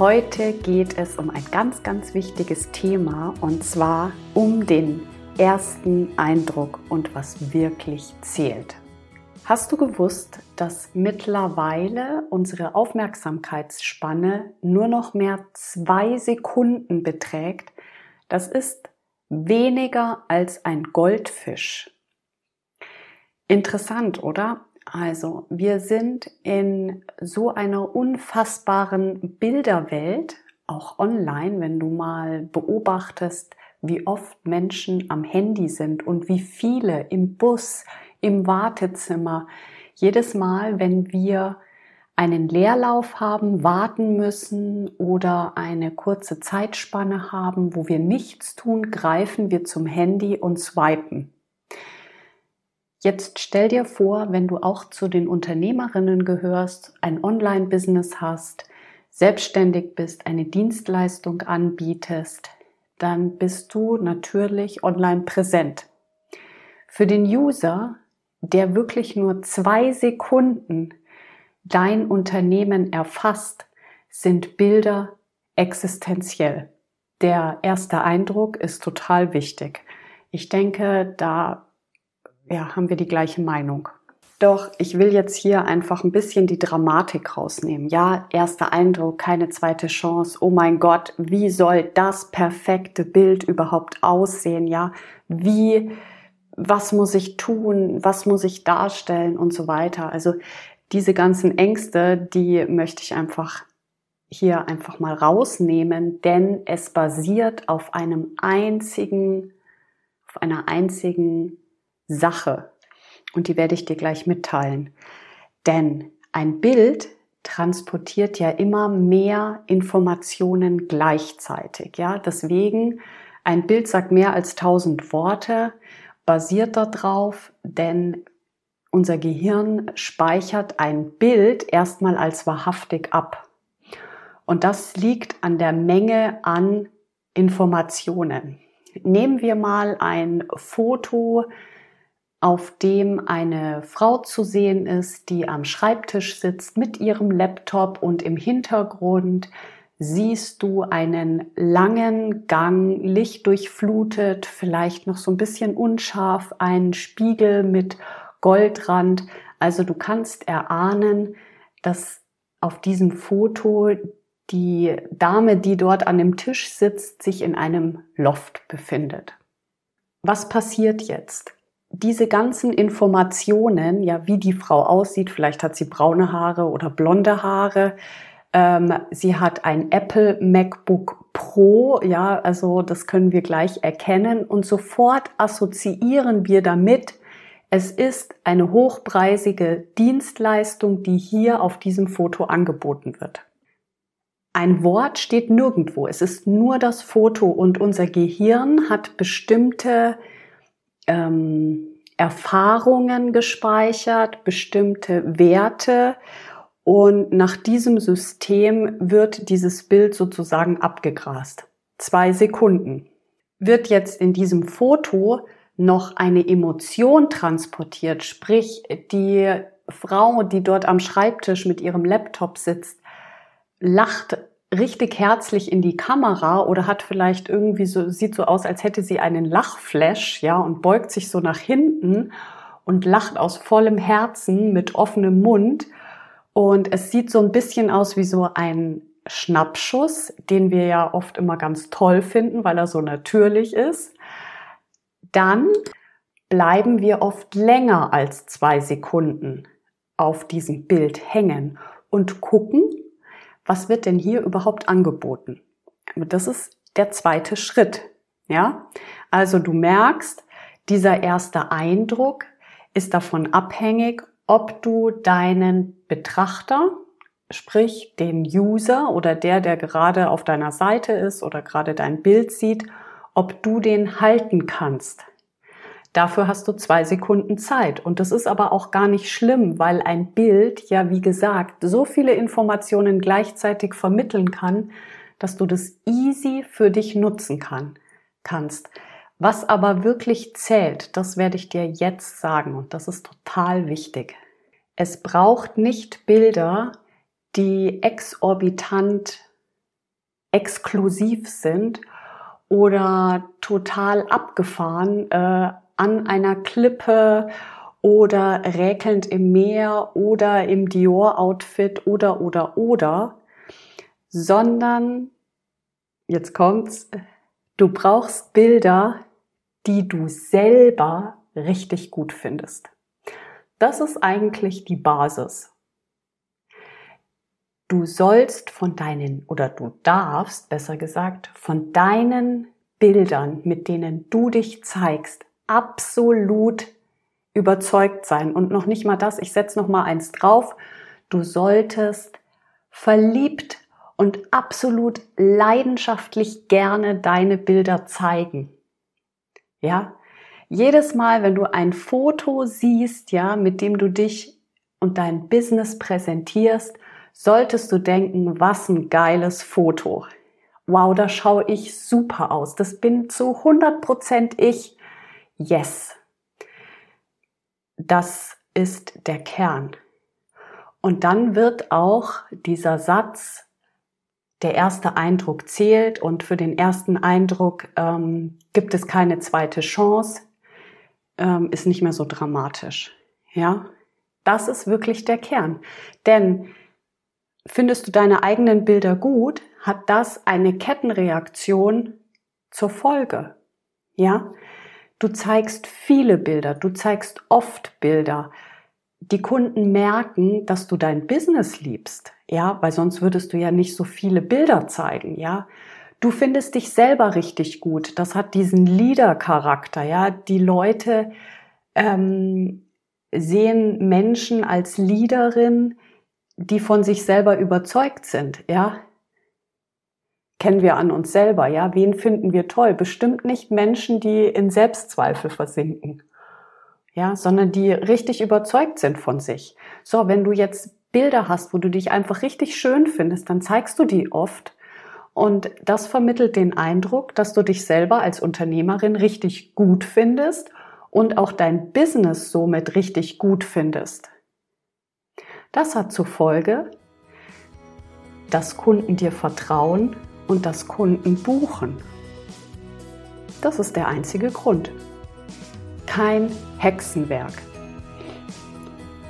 Heute geht es um ein ganz, ganz wichtiges Thema und zwar um den ersten Eindruck und was wirklich zählt. Hast du gewusst, dass mittlerweile unsere Aufmerksamkeitsspanne nur noch mehr zwei Sekunden beträgt? Das ist weniger als ein Goldfisch. Interessant, oder? Also, wir sind in so einer unfassbaren Bilderwelt, auch online, wenn du mal beobachtest, wie oft Menschen am Handy sind und wie viele im Bus, im Wartezimmer. Jedes Mal, wenn wir einen Leerlauf haben, warten müssen oder eine kurze Zeitspanne haben, wo wir nichts tun, greifen wir zum Handy und swipen. Jetzt stell dir vor, wenn du auch zu den Unternehmerinnen gehörst, ein Online-Business hast, selbstständig bist, eine Dienstleistung anbietest, dann bist du natürlich online präsent. Für den User, der wirklich nur zwei Sekunden dein Unternehmen erfasst, sind Bilder existenziell. Der erste Eindruck ist total wichtig. Ich denke, da ja, haben wir die gleiche Meinung. Doch ich will jetzt hier einfach ein bisschen die Dramatik rausnehmen. Ja, erster Eindruck, keine zweite Chance. Oh mein Gott, wie soll das perfekte Bild überhaupt aussehen? Ja, wie, was muss ich tun? Was muss ich darstellen und so weiter? Also diese ganzen Ängste, die möchte ich einfach hier einfach mal rausnehmen, denn es basiert auf einem einzigen, auf einer einzigen Sache. Und die werde ich dir gleich mitteilen. Denn ein Bild transportiert ja immer mehr Informationen gleichzeitig. Ja, deswegen ein Bild sagt mehr als tausend Worte, basiert darauf, denn unser Gehirn speichert ein Bild erstmal als wahrhaftig ab. Und das liegt an der Menge an Informationen. Nehmen wir mal ein Foto auf dem eine Frau zu sehen ist, die am Schreibtisch sitzt mit ihrem Laptop und im Hintergrund siehst du einen langen Gang, lichtdurchflutet, vielleicht noch so ein bisschen unscharf, einen Spiegel mit Goldrand. Also du kannst erahnen, dass auf diesem Foto die Dame, die dort an dem Tisch sitzt, sich in einem Loft befindet. Was passiert jetzt? Diese ganzen Informationen, ja, wie die Frau aussieht, vielleicht hat sie braune Haare oder blonde Haare, ähm, sie hat ein Apple MacBook Pro, ja, also das können wir gleich erkennen und sofort assoziieren wir damit, es ist eine hochpreisige Dienstleistung, die hier auf diesem Foto angeboten wird. Ein Wort steht nirgendwo, es ist nur das Foto und unser Gehirn hat bestimmte ähm, Erfahrungen gespeichert, bestimmte Werte und nach diesem System wird dieses Bild sozusagen abgegrast. Zwei Sekunden. Wird jetzt in diesem Foto noch eine Emotion transportiert, sprich die Frau, die dort am Schreibtisch mit ihrem Laptop sitzt, lacht richtig herzlich in die Kamera oder hat vielleicht irgendwie so, sieht so aus, als hätte sie einen Lachflash, ja, und beugt sich so nach hinten und lacht aus vollem Herzen mit offenem Mund. Und es sieht so ein bisschen aus wie so ein Schnappschuss, den wir ja oft immer ganz toll finden, weil er so natürlich ist. Dann bleiben wir oft länger als zwei Sekunden auf diesem Bild hängen und gucken, was wird denn hier überhaupt angeboten? Das ist der zweite Schritt. Ja, also du merkst, dieser erste Eindruck ist davon abhängig, ob du deinen Betrachter sprich den User oder der, der gerade auf deiner Seite ist oder gerade dein Bild sieht, ob du den halten kannst. Dafür hast du zwei Sekunden Zeit. Und das ist aber auch gar nicht schlimm, weil ein Bild ja, wie gesagt, so viele Informationen gleichzeitig vermitteln kann, dass du das easy für dich nutzen kann, kannst. Was aber wirklich zählt, das werde ich dir jetzt sagen und das ist total wichtig. Es braucht nicht Bilder, die exorbitant exklusiv sind oder total abgefahren äh, an einer Klippe oder räkelnd im Meer oder im Dior-Outfit oder oder oder, sondern, jetzt kommt's, du brauchst Bilder, die du selber richtig gut findest. Das ist eigentlich die Basis. Du sollst von deinen, oder du darfst, besser gesagt, von deinen Bildern, mit denen du dich zeigst, absolut überzeugt sein. Und noch nicht mal das, ich setze noch mal eins drauf. Du solltest verliebt und absolut leidenschaftlich gerne deine Bilder zeigen. Ja? Jedes Mal, wenn du ein Foto siehst, ja, mit dem du dich und dein Business präsentierst, solltest du denken, was ein geiles Foto. Wow, da schaue ich super aus. Das bin zu 100% ich. Yes. Das ist der Kern. Und dann wird auch dieser Satz, der erste Eindruck zählt und für den ersten Eindruck ähm, gibt es keine zweite Chance, ähm, ist nicht mehr so dramatisch. Ja, das ist wirklich der Kern. Denn findest du deine eigenen Bilder gut, hat das eine Kettenreaktion zur Folge. Ja, Du zeigst viele Bilder, du zeigst oft Bilder. Die Kunden merken, dass du dein Business liebst, ja, weil sonst würdest du ja nicht so viele Bilder zeigen, ja. Du findest dich selber richtig gut. Das hat diesen Leader-Charakter, ja. Die Leute ähm, sehen Menschen als Leaderin, die von sich selber überzeugt sind, ja kennen wir an uns selber, ja? Wen finden wir toll? Bestimmt nicht Menschen, die in Selbstzweifel versinken, ja, sondern die richtig überzeugt sind von sich. So, wenn du jetzt Bilder hast, wo du dich einfach richtig schön findest, dann zeigst du die oft und das vermittelt den Eindruck, dass du dich selber als Unternehmerin richtig gut findest und auch dein Business somit richtig gut findest. Das hat zur Folge, dass Kunden dir vertrauen, und dass Kunden buchen. Das ist der einzige Grund. Kein Hexenwerk.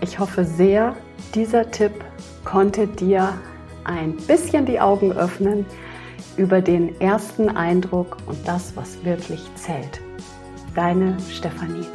Ich hoffe sehr, dieser Tipp konnte dir ein bisschen die Augen öffnen über den ersten Eindruck und das, was wirklich zählt. Deine Stefanie.